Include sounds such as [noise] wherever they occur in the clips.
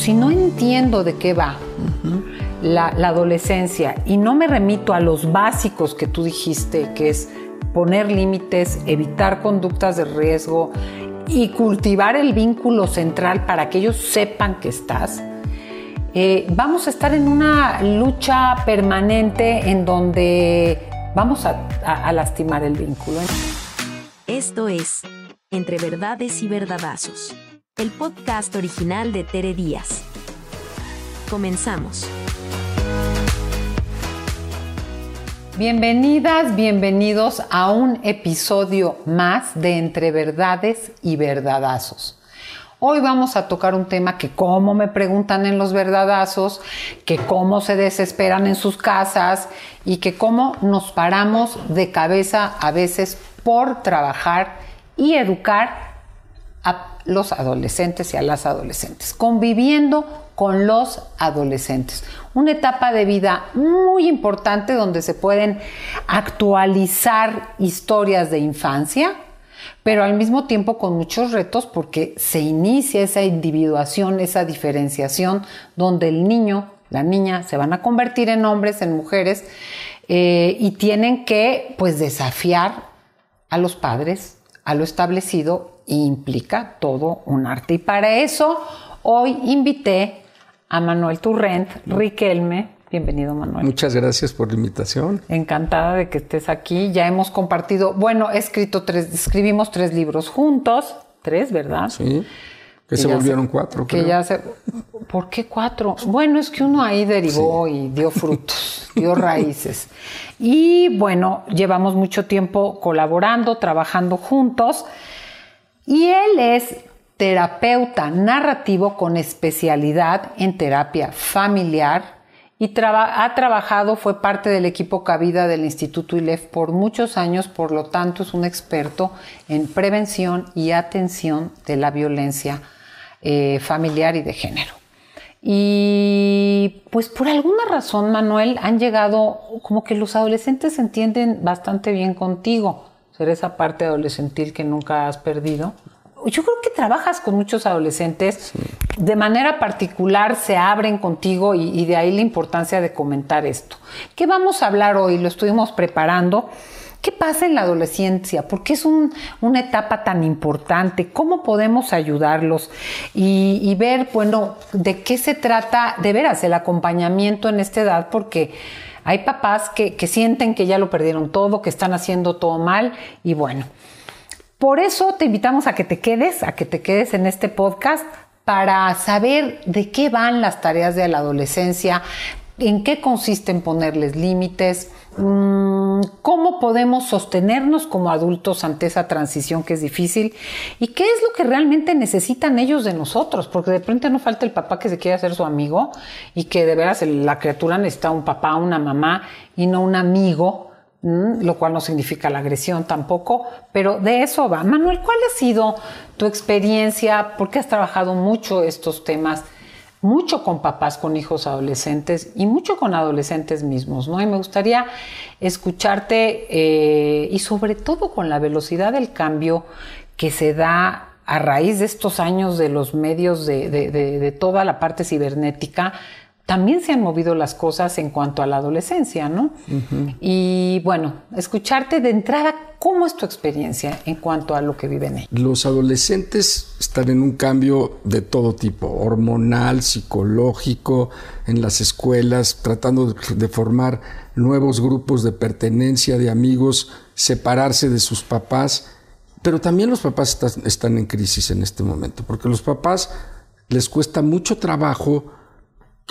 si no entiendo de qué va la, la adolescencia y no me remito a los básicos que tú dijiste, que es poner límites, evitar conductas de riesgo y cultivar el vínculo central para que ellos sepan que estás, eh, vamos a estar en una lucha permanente en donde vamos a, a lastimar el vínculo. Esto es Entre Verdades y Verdadazos, el podcast original de Tere Díaz. Comenzamos. Bienvenidas, bienvenidos a un episodio más de Entre Verdades y Verdadazos. Hoy vamos a tocar un tema que cómo me preguntan en los verdadazos, que cómo se desesperan en sus casas y que cómo nos paramos de cabeza a veces por trabajar y educar a los adolescentes y a las adolescentes, conviviendo con los adolescentes. Una etapa de vida muy importante donde se pueden actualizar historias de infancia, pero al mismo tiempo con muchos retos porque se inicia esa individuación, esa diferenciación, donde el niño, la niña se van a convertir en hombres, en mujeres, eh, y tienen que pues desafiar a los padres, a lo establecido, implica todo un arte. Y para eso hoy invité a Manuel Turrent, Riquelme. Bienvenido, Manuel. Muchas gracias por la invitación. Encantada de que estés aquí. Ya hemos compartido, bueno, he escrito tres, escribimos tres libros juntos, tres, ¿verdad? Sí. Que, se volvieron cuatro. Que ya se, ¿Por qué cuatro? Bueno, es que uno ahí derivó y dio frutos, [laughs] dio raíces. Y bueno, llevamos mucho tiempo colaborando, trabajando juntos. Y él es terapeuta narrativo con especialidad en terapia familiar y ha trabajado, fue parte del equipo Cabida del Instituto ILEF por muchos años, por lo tanto es un experto en prevención y atención de la violencia eh, familiar y de género. Y pues por alguna razón, Manuel, han llegado, como que los adolescentes se entienden bastante bien contigo, ser esa parte adolescentil que nunca has perdido yo creo que trabajas con muchos adolescentes, de manera particular se abren contigo y, de ahí la importancia de comentar esto. ¿Qué vamos a hablar hoy? Lo estuvimos preparando. ¿Qué pasa en la adolescencia? ¿Por qué es una etapa tan importante? ¿Cómo podemos ayudarlos? Y, ver, bueno, de qué se trata de veras el acompañamiento en esta edad, porque hay papás que, que sienten que ya lo perdieron todo, que están haciendo todo mal y bueno. Por eso te invitamos a que te quedes, a que te quedes en este podcast para saber de qué van las tareas de la adolescencia, en qué consiste en ponerles límites, mm, cómo podemos sostenernos como adultos ante esa transición que es difícil y qué es lo que realmente necesitan ellos de nosotros, porque de pronto no falta el papá que se quiere hacer su amigo y que de veras la criatura necesita un papá, una mamá y no un amigo lo cual no significa la agresión tampoco, pero de eso va. Manuel, ¿cuál ha sido tu experiencia? Porque has trabajado mucho estos temas, mucho con papás con hijos adolescentes y mucho con adolescentes mismos, ¿no? Y me gustaría escucharte eh, y sobre todo con la velocidad del cambio que se da a raíz de estos años de los medios de, de toda la parte cibernética, también se han movido las cosas en cuanto a la adolescencia, ¿no? Y bueno, escucharte de entrada, ¿cómo es tu experiencia en cuanto a lo que viven ellos? Los adolescentes están en un cambio de todo tipo, hormonal, psicológico, en las escuelas, tratando de formar nuevos grupos de pertenencia, de amigos, separarse de sus papás. Pero también los papás están en crisis en este momento, porque los papás les cuesta mucho trabajo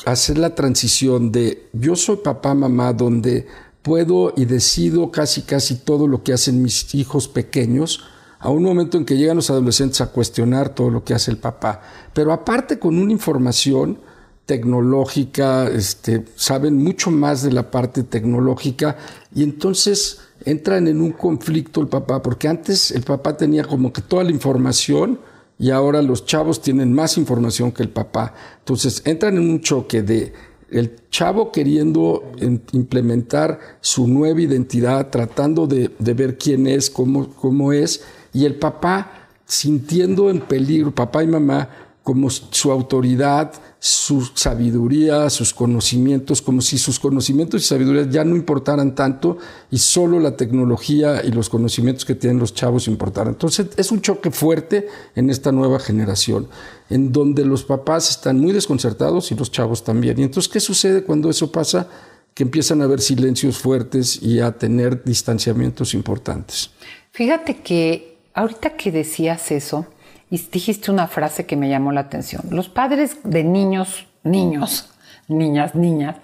hacer la transición de yo soy papá, mamá, donde puedo y decido casi casi todo lo que hacen mis hijos pequeños, a un momento en que llegan los adolescentes a cuestionar todo lo que hace el papá. Pero aparte con una información tecnológica, este, saben mucho más de la parte tecnológica y entonces entran en un conflicto el papá, porque antes el papá tenía como que toda la información, y ahora los chavos tienen más información que el papá. Entonces entran en un choque de el chavo queriendo implementar su nueva identidad, tratando de, ver quién es, cómo, cómo es, y el papá sintiendo en peligro, papá y mamá, como su autoridad, su sabiduría, sus conocimientos, como si sus conocimientos y sabiduría ya no importaran tanto y solo la tecnología y los conocimientos que tienen los chavos importaran. Entonces es un choque fuerte en esta nueva generación, en donde los papás están muy desconcertados y los chavos también. Y entonces, ¿qué sucede cuando eso pasa? Que empiezan a haber silencios fuertes y a tener distanciamientos importantes. Fíjate que ahorita que decías eso, y dijiste una frase que me llamó la atención. Los padres de niños, niños, niñas, niñas,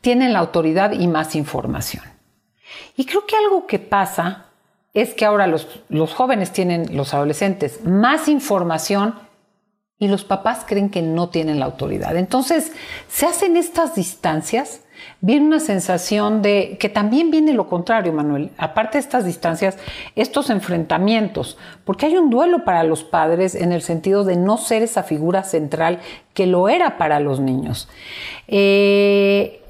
tienen la autoridad y más información. Y creo que algo que pasa es que ahora los, los jóvenes tienen, los adolescentes, más información y los papás creen que no tienen la autoridad. Entonces, se hacen estas distancias viene una sensación de que también viene lo contrario, Manuel. Aparte de estas distancias, estos enfrentamientos, porque hay un duelo para los padres en el sentido de no ser esa figura central que lo era para los niños. Eh,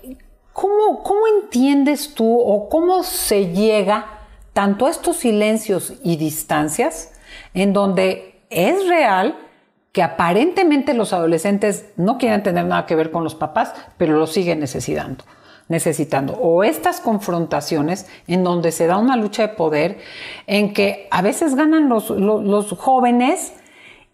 ¿cómo, ¿Cómo entiendes tú o cómo se llega tanto a estos silencios y distancias en donde es real que aparentemente los adolescentes no quieren tener nada que ver con los papás, pero lo siguen necesitando necesitando. O estas confrontaciones en donde se da una lucha de poder, en que a veces ganan los, los, jóvenes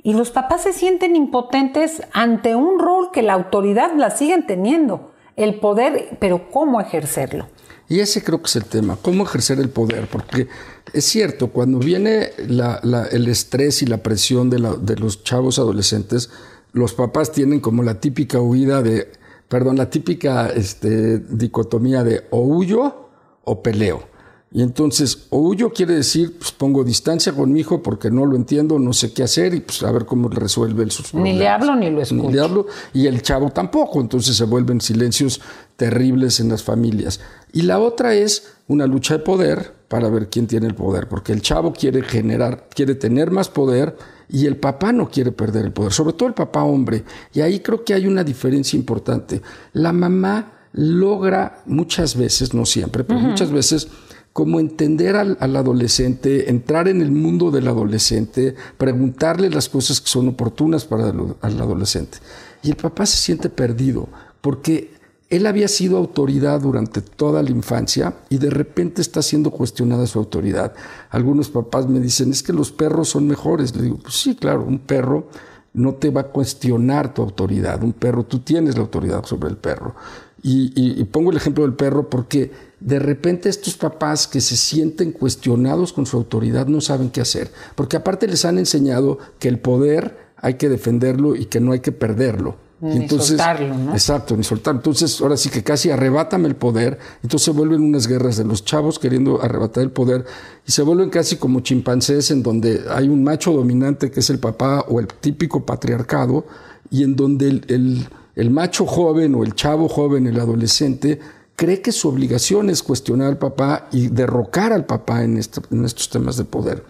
y los papás se sienten impotentes ante un rol que la autoridad la siguen teniendo, el poder, pero ¿cómo ejercerlo? Y ese creo que es el tema, cómo ejercer el poder, porque es cierto, cuando viene el estrés y la presión de, los chavos adolescentes, los papás tienen como la típica huida de, perdón, la típica este, dicotomía de o huyo o peleo. Y entonces, o huyo quiere decir, pues pongo distancia con mi hijo porque no lo entiendo, no sé qué hacer y pues a ver cómo resuelve el sus Ni le hablo ni lo escucho. Ni le hablo y el chavo tampoco, entonces se vuelven silencios terribles en las familias. Y la otra es una lucha de poder para ver quién tiene el poder, porque el chavo quiere generar, quiere tener más poder y el papá no quiere perder el poder, sobre todo el papá hombre. Y ahí creo que hay una diferencia importante. La mamá logra muchas veces, no siempre, pero muchas veces como entender al, adolescente, entrar en el mundo del adolescente, preguntarle las cosas que son oportunas para el, adolescente. Y el papá se siente perdido porque él había sido autoridad durante toda la infancia y de repente está siendo cuestionada su autoridad. Algunos papás me dicen, es que los perros son mejores. Le digo, pues sí, claro, un perro no te va a cuestionar tu autoridad. Un perro, tú tienes la autoridad sobre el perro. y pongo el ejemplo del perro porque de repente estos papás que se sienten cuestionados con su autoridad no saben qué hacer, porque aparte les han enseñado que el poder hay que defenderlo y que no hay que perderlo. Ni entonces, soltarlo, ¿no? Exacto, ni soltarlo. Entonces, ahora sí que casi arrebátame el poder. Entonces se vuelven unas guerras de los chavos queriendo arrebatar el poder y se vuelven casi como chimpancés en donde hay un macho dominante que es el papá o el típico patriarcado y en donde el, el macho joven o el chavo joven, el adolescente, cree que su obligación es cuestionar al papá y derrocar al papá en, estos temas de poder.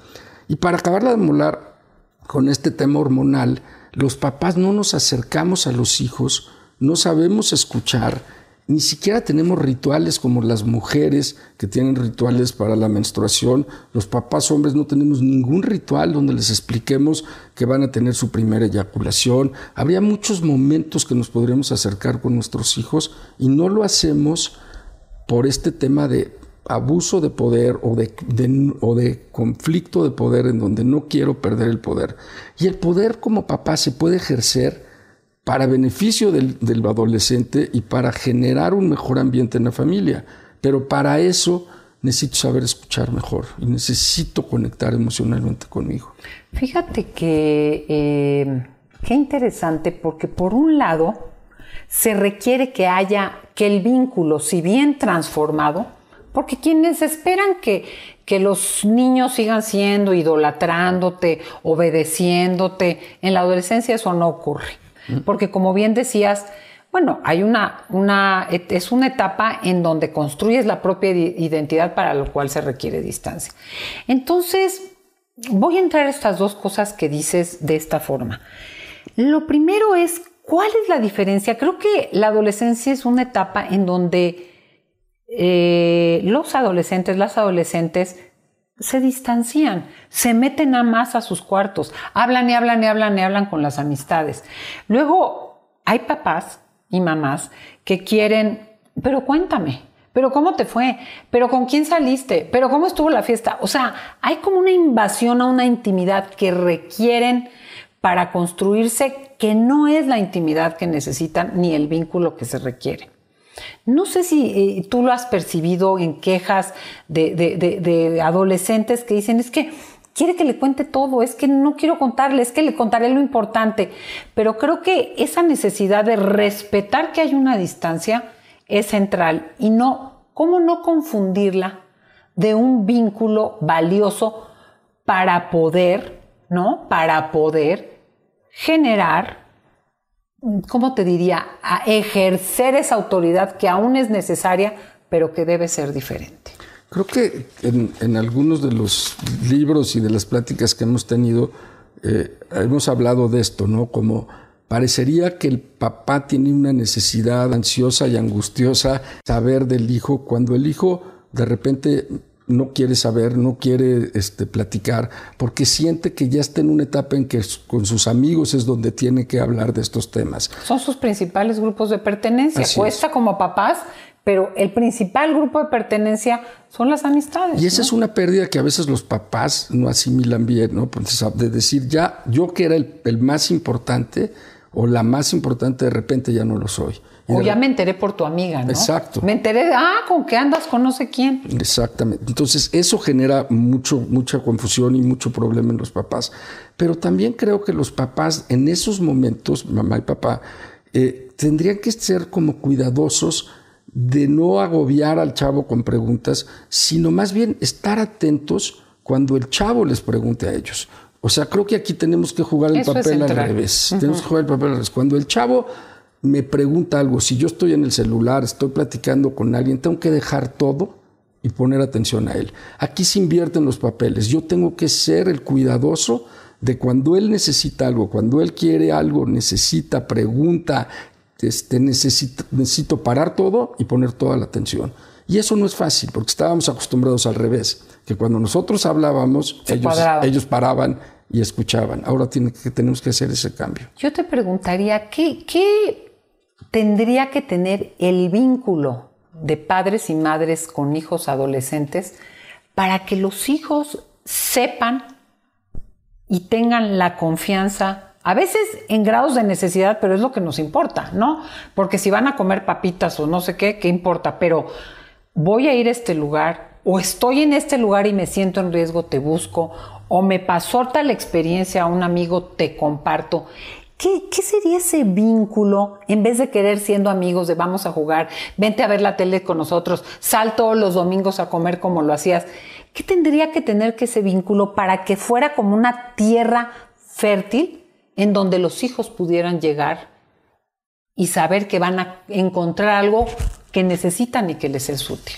Y para acabar de molar con este tema hormonal, los papás no nos acercamos a los hijos, no sabemos escuchar, ni siquiera tenemos rituales como las mujeres que tienen rituales para la menstruación. Los papás hombres no tenemos ningún ritual donde les expliquemos que van a tener su primera eyaculación. Habría muchos momentos que nos podríamos acercar con nuestros hijos y no lo hacemos por este tema de abuso de poder o de, o de conflicto de poder en donde no quiero perder el poder. Y el poder como papá se puede ejercer para beneficio del, adolescente y para generar un mejor ambiente en la familia. Pero para eso necesito saber escuchar mejor y necesito conectar emocionalmente conmigo. Fíjate que eh, qué interesante porque por un lado se requiere que haya que el vínculo, si bien transformado, porque quienes esperan que, que los niños sigan siendo idolatrándote, obedeciéndote, en la adolescencia eso no ocurre. Porque como bien decías, bueno, hay una, una, es una etapa en donde construyes la propia identidad para lo cual se requiere distancia. Entonces, voy a entrar a estas dos cosas que dices de esta forma. Lo primero es, ¿cuál es la diferencia? Creo que la adolescencia es una etapa en donde eh, los adolescentes, las adolescentes, se distancian, se meten a más a sus cuartos, hablan y hablan y hablan y hablan con las amistades. Luego hay papás y mamás que quieren, pero cuéntame, pero ¿cómo te fue? ¿Pero con quién saliste? ¿Pero cómo estuvo la fiesta? O sea, hay como una invasión a una intimidad que requieren para construirse que no es la intimidad que necesitan ni el vínculo que se requiere. No sé si eh, tú lo has percibido en quejas de, de, adolescentes que dicen, es que quiere que le cuente todo, es que no quiero contarle, es que le contaré lo importante, pero creo que esa necesidad de respetar que hay una distancia es central y no, ¿cómo no confundirla de un vínculo valioso para poder, ¿no? Para poder generar ¿cómo te diría?, a ejercer esa autoridad que aún es necesaria, pero que debe ser diferente. Creo que en, algunos de los libros y de las pláticas que hemos tenido, eh, hemos hablado de esto, ¿no? Como parecería que el papá tiene una necesidad ansiosa y angustiosa saber del hijo, cuando el hijo de repente no quiere saber, no quiere este, platicar, porque siente que ya está en una etapa en que con sus amigos es donde tiene que hablar de estos temas. Son sus principales grupos de pertenencia. Cuesta como papás, pero el principal grupo de pertenencia son las amistades. Y esa es una pérdida que a veces los papás no asimilan bien, ¿no? de decir, ya yo que era el, el más importante o la más importante, de repente ya no lo soy. O ya me enteré por tu amiga, ¿no? Exacto. Me enteré, ah, con qué andas con no sé quién. Exactamente. Entonces, eso genera mucho, mucha confusión y mucho problema en los papás. Pero también creo que los papás en esos momentos, mamá y papá, eh, tendrían que ser como cuidadosos de no agobiar al chavo con preguntas, sino más bien estar atentos cuando el chavo les pregunte a ellos. O sea, creo que aquí tenemos que jugar el papel al revés. Tenemos que jugar el papel al revés. Cuando el chavo me pregunta algo, si yo estoy en el celular, estoy platicando con alguien, tengo que dejar todo y poner atención a él. Aquí se invierten los papeles. Yo tengo que ser el cuidadoso de cuando él necesita algo, cuando él quiere algo, necesita, pregunta, este, necesito, necesito parar todo y poner toda la atención. Y eso no es fácil, porque estábamos acostumbrados al revés, que cuando nosotros hablábamos, ellos, ellos paraban y escuchaban. Ahora tiene que, tenemos que hacer ese cambio. Yo te preguntaría, ¿qué, qué tendría que tener el vínculo de padres y madres con hijos adolescentes para que los hijos sepan y tengan la confianza, a veces en grados de necesidad, pero es lo que nos importa, ¿no? Porque si van a comer papitas o no sé qué, ¿qué importa? Pero voy a ir a este lugar o estoy en este lugar y me siento en riesgo, te busco, o me pasó tal experiencia a un amigo, te comparto. ¿Qué, sería ese vínculo en vez de querer siendo amigos de vamos a jugar, vente a ver la tele con nosotros, sal todos los domingos a comer como lo hacías? ¿Qué tendría que tener que ese vínculo para que fuera como una tierra fértil en donde los hijos pudieran llegar y saber que van a encontrar algo que necesitan y que les es útil?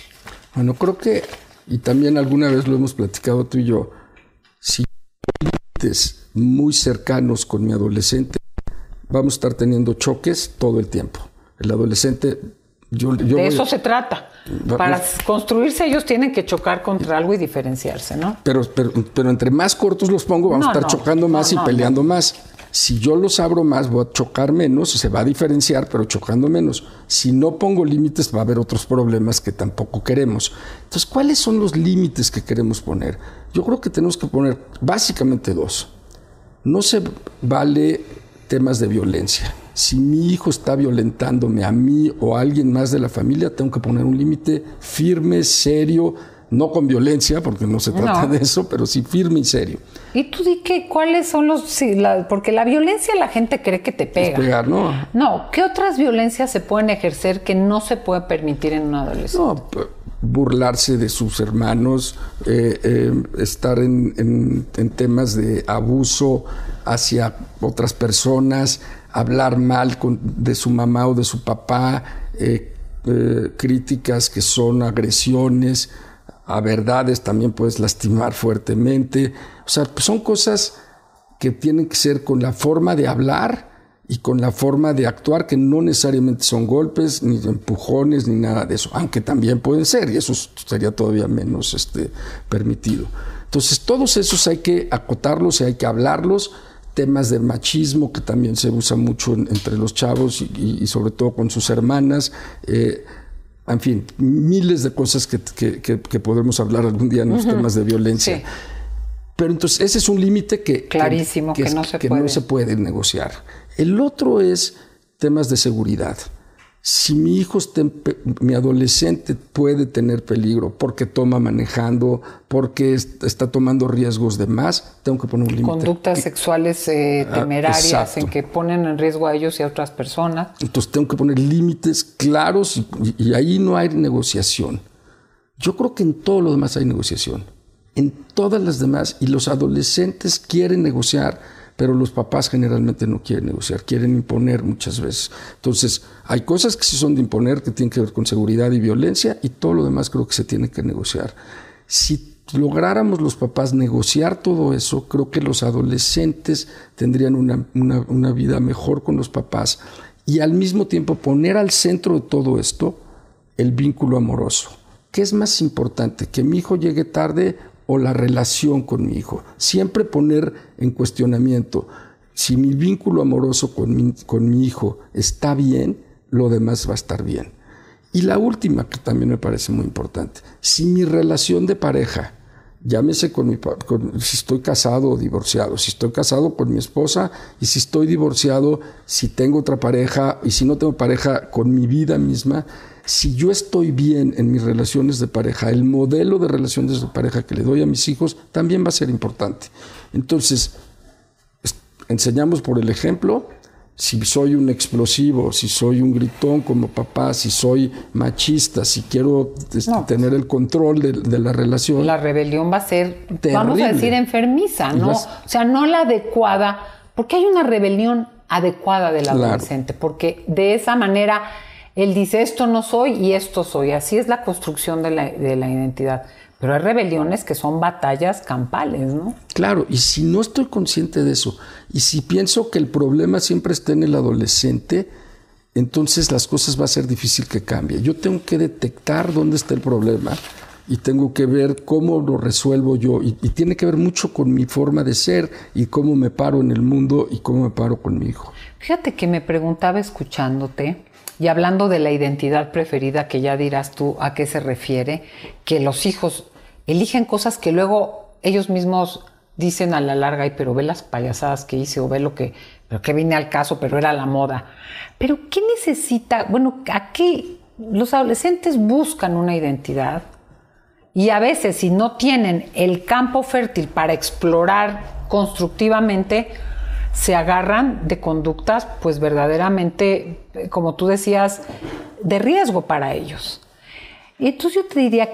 Bueno, creo que, y también alguna vez lo hemos platicado tú y yo, si muy cercanos con mi adolescente, vamos a estar teniendo choques todo el tiempo. El adolescente... Yo, de eso se trata. Para construirse ellos tienen que chocar contra algo y diferenciarse, ¿no? Pero, pero, entre más cortos los pongo, vamos a estar chocando más y peleando más. Si yo los abro más, voy a chocar menos, se va a diferenciar, pero chocando menos. Si no pongo límites, va a haber otros problemas que tampoco queremos. Entonces, ¿cuáles son los límites que queremos poner? Yo creo que tenemos que poner básicamente dos. No se vale temas de violencia. Si mi hijo está violentándome a mí o a alguien más de la familia, tengo que poner un límite firme, serio, no con violencia, porque no se trata de eso, pero sí firme y serio. Y tú di que cuáles son los... porque la violencia la gente cree que te pega. pegar, ¿no? No, ¿qué otras violencias se pueden ejercer que no se puede permitir en un adolescente? No, burlarse de sus hermanos, eh, eh, estar en, temas de abuso hacia otras personas, hablar mal de su mamá o de su papá, eh, críticas que son agresiones, a verdades también puedes lastimar fuertemente. O sea, pues son cosas que tienen que ser con la forma de hablar y con la forma de actuar que no necesariamente son golpes, ni empujones, ni nada de eso, aunque también pueden ser, y eso sería todavía menos este, permitido. Entonces, todos esos hay que acotarlos y hay que hablarlos. Temas de machismo que también se usa mucho entre los chavos y, sobre todo con sus hermanas. Eh, en fin, miles de cosas que, podremos hablar algún día en los temas de violencia. Pero entonces ese es un límite que, Clarísimo, que, no, se no se puede negociar. El otro es temas de seguridad. Si mi hijo, mi adolescente puede tener peligro porque toma manejando, porque está tomando riesgos de más, tengo que poner un límite. Conductas sexuales eh, ah, temerarias en que ponen en riesgo a ellos y a otras personas. Entonces tengo que poner límites claros y, y ahí no hay negociación. Yo creo que en todo lo demás hay negociación. En todas las demás, y los adolescentes quieren negociar pero los papás generalmente no quieren negociar, quieren imponer muchas veces. Entonces, hay cosas que sí son de imponer, que tienen que ver con seguridad y violencia, y todo lo demás creo que se tiene que negociar. Si lográramos los papás negociar todo eso, creo que los adolescentes tendrían una, una vida mejor con los papás y al mismo tiempo poner al centro de todo esto el vínculo amoroso. ¿Qué es más importante? ¿Que mi hijo llegue tarde o la relación con mi hijo. Siempre poner en cuestionamiento si mi vínculo amoroso con mi, con mi hijo está bien, lo demás va a estar bien. Y la última, que también me parece muy importante, si mi relación de pareja, llámese con mi si estoy casado o divorciado, si estoy casado con mi esposa y si estoy divorciado, si tengo otra pareja y si no tengo pareja con mi vida misma, si yo estoy bien en mis relaciones de pareja, el modelo de relaciones de pareja que le doy a mis hijos también va a ser importante. Entonces, enseñamos por el ejemplo, si soy un explosivo, si soy un gritón como papá, si soy machista, si quiero este, tener el control de, la relación. La rebelión va a ser, vamos a decir, enfermiza, ¿no? O sea, no la adecuada, porque hay una rebelión adecuada del adolescente, porque de esa manera él dice, esto no soy y esto soy. Así es la construcción de la, identidad. Pero hay rebeliones que son batallas campales, ¿no? Claro, y si no estoy consciente de eso, y si pienso que el problema siempre está en el adolescente, entonces las cosas va a ser difícil que cambie. Yo tengo que detectar dónde está el problema y tengo que ver cómo lo resuelvo yo. Y, y, tiene que ver mucho con mi forma de ser y cómo me paro en el mundo y cómo me paro con mi hijo. Fíjate que me preguntaba escuchándote y hablando de la identidad preferida, que ya dirás tú a qué se refiere, que los hijos eligen cosas que luego ellos mismos dicen a la larga, y pero ve las payasadas que hice o ve lo que, pero vine al caso, pero era la moda. Pero ¿qué necesita? Bueno, aquí los adolescentes buscan una identidad y a veces si no tienen el campo fértil para explorar constructivamente, se agarran de conductas pues verdaderamente, como tú decías, de riesgo para ellos. Entonces yo te diría,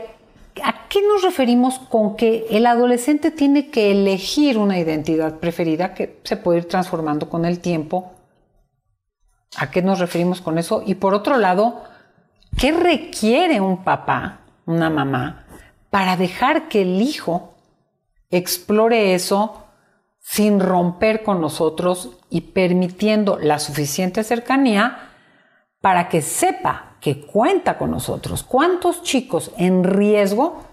¿a qué nos referimos con que el adolescente tiene que elegir una identidad preferida que se puede ir transformando con el tiempo? ¿A qué nos referimos con eso? Y por otro lado, ¿qué requiere un papá, una mamá, para dejar que el hijo explore eso sin romper con nosotros y permitiendo la suficiente cercanía para que sepa que cuenta con nosotros. ¿Cuántos chicos en riesgo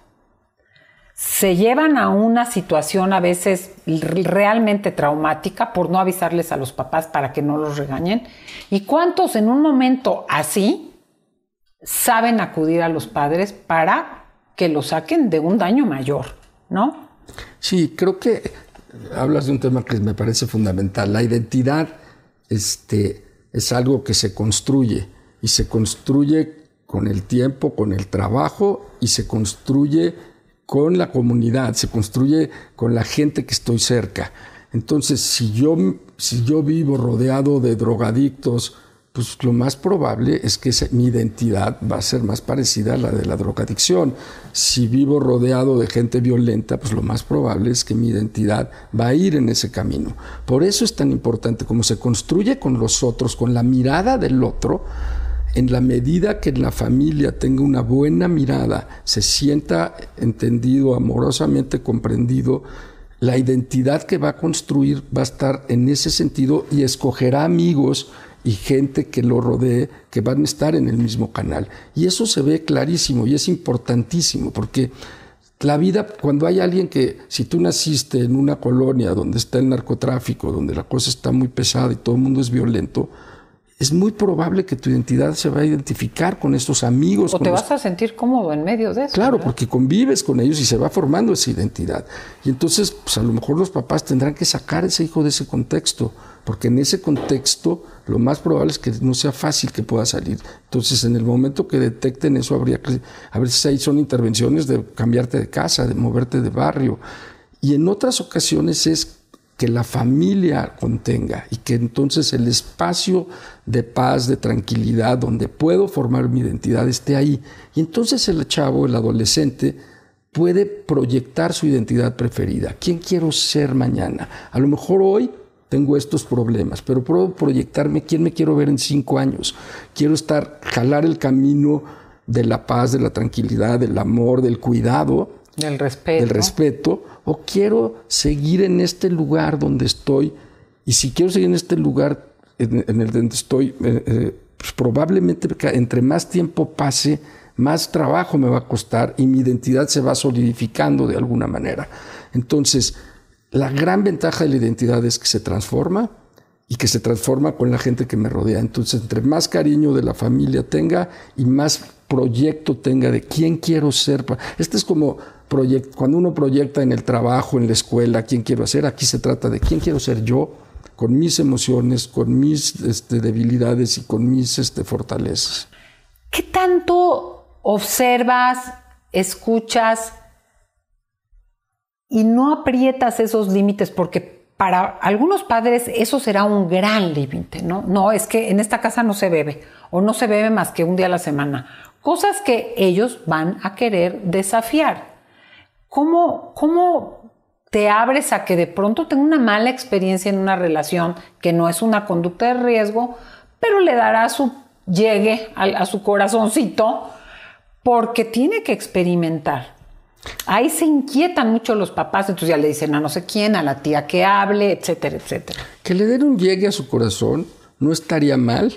se llevan a una situación a veces realmente traumática por no avisarles a los papás para que no los regañen? ¿Y cuántos en un momento así saben acudir a los padres para que lo saquen de un daño mayor? ¿No? Sí, creo que hablas de un tema que me parece fundamental. La identidad este, es algo que se construye y se construye con el tiempo, con el trabajo y se construye con la comunidad, se construye con la gente que estoy cerca. Entonces, si yo, si yo vivo rodeado de drogadictos, pues lo más probable es que mi identidad va a ser más parecida a la de la drogadicción. Si vivo rodeado de gente violenta, pues lo más probable es que mi identidad va a ir en ese camino. Por eso es tan importante como se construye con los otros, con la mirada del otro, en la medida que la familia tenga una buena mirada, se sienta entendido, amorosamente comprendido, la identidad que va a construir va a estar en ese sentido y escogerá amigos y gente que lo rodee que van a estar en el mismo canal. Y eso se ve clarísimo y es importantísimo porque la vida, cuando hay alguien que, si tú naciste en una colonia donde está el narcotráfico, donde la cosa está muy pesada y todo el mundo es violento, es muy probable que tu identidad se va a identificar con estos amigos. O te vas a sentir cómodo en medio de eso. Claro, porque convives con ellos y se va formando esa identidad. Y entonces, pues a lo mejor los papás tendrán que sacar a ese hijo de ese contexto, porque en ese contexto lo más probable es que no sea fácil que pueda salir. Entonces, en el momento que detecten eso, habría que, a veces ahí son intervenciones de cambiarte de casa, de moverte de barrio. Y en otras ocasiones es que la familia contenga y que entonces el espacio de paz, de tranquilidad, donde puedo formar mi identidad esté ahí. Y entonces el chavo, el adolescente, puede proyectar su identidad preferida. ¿Quién quiero ser mañana? A lo mejor hoy tengo estos problemas, pero puedo proyectarme quién me quiero ver en cinco años. Quiero estar, jalar el camino de la paz, de la tranquilidad, del amor, del cuidado, del respeto. Del respeto o quiero seguir en este lugar donde estoy, y si quiero seguir en este lugar en, el donde estoy, eh, eh, pues probablemente entre más tiempo pase, más trabajo me va a costar y mi identidad se va solidificando de alguna manera. Entonces, la gran ventaja de la identidad es que se transforma y que se transforma con la gente que me rodea. Entonces, entre más cariño de la familia tenga y más proyecto tenga de quién quiero ser. Este es como cuando uno proyecta en el trabajo, en la escuela, quién quiero ser, aquí se trata de quién quiero ser yo, con mis emociones, con mis este, debilidades y con mis este, fortalezas. ¿Qué tanto observas, escuchas y no aprietas esos límites? Porque para algunos padres eso será un gran límite, ¿no? No, es que en esta casa no se bebe o no se bebe más que un día a la semana. Cosas que ellos van a querer desafiar. ¿Cómo, ¿Cómo te abres a que de pronto tenga una mala experiencia en una relación que no es una conducta de riesgo, pero le dará su llegue a, su corazoncito porque tiene que experimentar? Ahí se inquietan mucho los papás, entonces ya le dicen a no sé quién, a la tía que hable, etcétera, etcétera. Que le den un llegue a su corazón no estaría mal,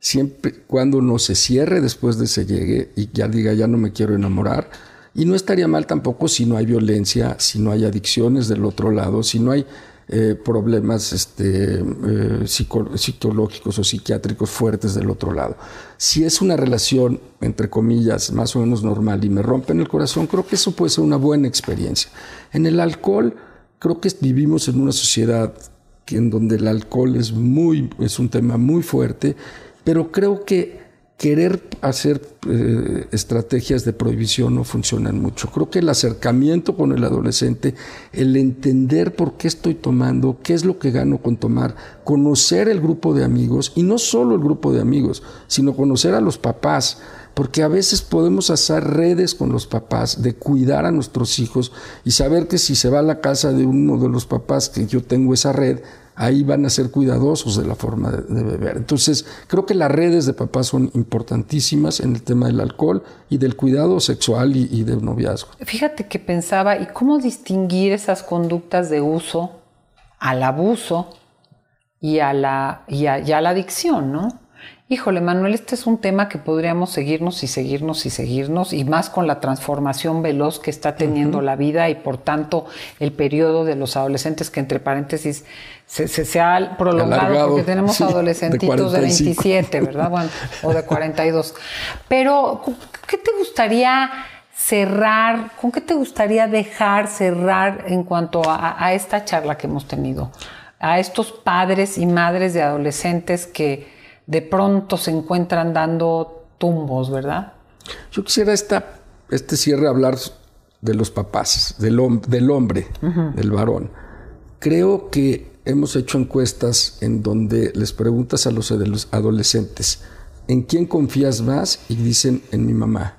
siempre cuando no se cierre después de ese llegue y ya diga ya no me quiero enamorar y no estaría mal tampoco si no hay violencia, si no hay adicciones del otro lado, si no hay eh, problemas este, eh, psicológicos o psiquiátricos fuertes del otro lado. Si es una relación, entre comillas, más o menos normal y me rompen el corazón, creo que eso puede ser una buena experiencia. En el alcohol, creo que vivimos en una sociedad en donde el alcohol es, muy, es un tema muy fuerte, pero creo que querer hacer eh, estrategias de prohibición no funcionan mucho. Creo que el acercamiento con el adolescente, el entender por qué estoy tomando, qué es lo que gano con tomar, conocer el grupo de amigos, y no solo el grupo de amigos, sino conocer a los papás, porque a veces podemos hacer redes con los papás de cuidar a nuestros hijos y saber que si se va a la casa de uno de los papás que yo tengo esa red, ahí van a ser cuidadosos de la forma de, beber. Entonces, creo que las redes de papás son importantísimas en el tema del alcohol y del cuidado sexual y, del noviazgo. Fíjate que pensaba, ¿y cómo distinguir esas conductas de uso al abuso y a la, y a la adicción, no? Híjole, Manuel, este es un tema que podríamos seguirnos y seguirnos y seguirnos, y más con la transformación veloz que está teniendo la vida y por tanto el periodo de los adolescentes que entre paréntesis se, ha prolongado porque tenemos adolescentitos de, 27, ¿verdad? Bueno, o de 42. Pero, ¿qué te gustaría cerrar? ¿Con qué te gustaría dejar cerrar en cuanto a esta charla que hemos tenido? A estos padres y madres de adolescentes que de pronto se encuentran dando tumbos, ¿verdad? Yo quisiera esta, este cierre hablar de los papás, del, del hombre, del varón. Creo que hemos hecho encuestas en donde les preguntas a los adolescentes, ¿en quién confías más? Y dicen, en mi mamá.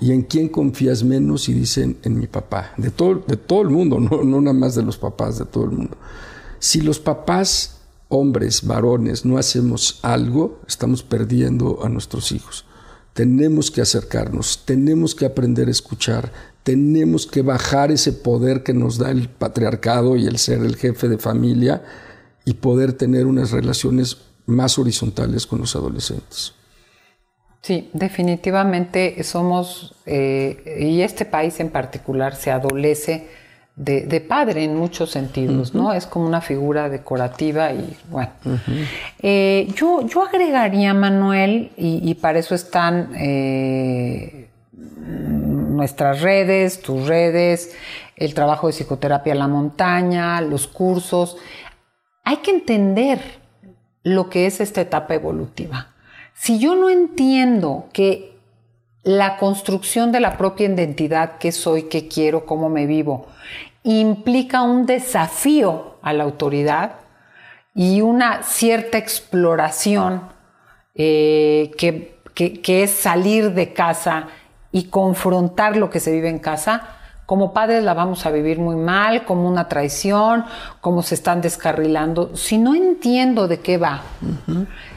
¿Y en quién confías menos? Y dicen, en mi papá. De todo, de todo el mundo, [laughs] no, no nada más de los papás, de todo el mundo. Si los papás hombres, varones, no hacemos algo, estamos perdiendo a nuestros hijos. tenemos que acercarnos, tenemos que aprender a escuchar, tenemos que bajar ese poder que nos da el patriarcado y el ser el jefe de familia y poder tener unas relaciones más horizontales con los adolescentes. Sí, definitivamente somos, eh, y este país en particular se adolece de, padre en muchos sentidos, ¿no? Es como una figura decorativa y bueno. Eh, yo, yo agregaría, Manuel, y, para eso están eh, nuestras redes, tus redes, el trabajo de psicoterapia en la montaña, los cursos. Hay que entender lo que es esta etapa evolutiva. Si yo no entiendo que la construcción de la propia identidad, qué soy, qué quiero, cómo me vivo, implica un desafío a la autoridad y una cierta exploración eh, que, que es salir de casa y confrontar lo que se vive en casa, como padres la vamos a vivir muy mal, como una traición, como se están descarrilando. Si no entiendo de qué va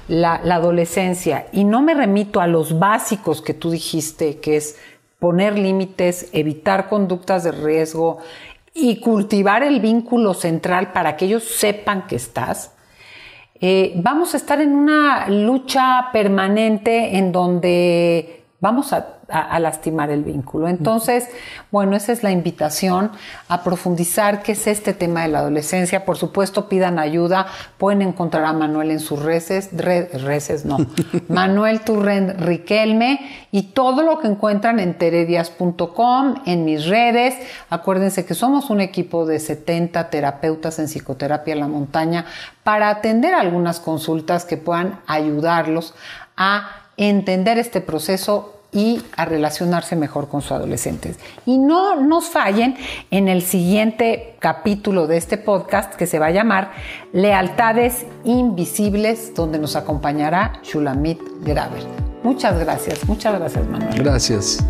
la, adolescencia y no me remito a los básicos que tú dijiste, que es poner límites, evitar conductas de riesgo y cultivar el vínculo central para que ellos sepan que estás, eh, vamos a estar en una lucha permanente en donde vamos a a, lastimar el vínculo. Entonces, bueno, esa es la invitación a profundizar qué es este tema de la adolescencia. Por supuesto, pidan ayuda. Pueden encontrar a Manuel en sus redes, reces no, [laughs] Manuel Turren Riquelme y todo lo que encuentran en teredias.com, en mis redes. Acuérdense que somos un equipo de 70 terapeutas en psicoterapia en la montaña para atender algunas consultas que puedan ayudarlos a entender este proceso y a relacionarse mejor con sus adolescentes. Y no nos fallen en el siguiente capítulo de este podcast que se va a llamar Lealtades Invisibles, donde nos acompañará Shulamit Graver. Muchas gracias, muchas gracias Manuel. Gracias.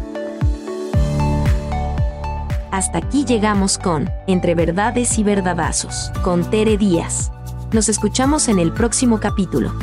Hasta aquí llegamos con Entre Verdades y Verdadazos, con Tere Díaz. Nos escuchamos en el próximo capítulo.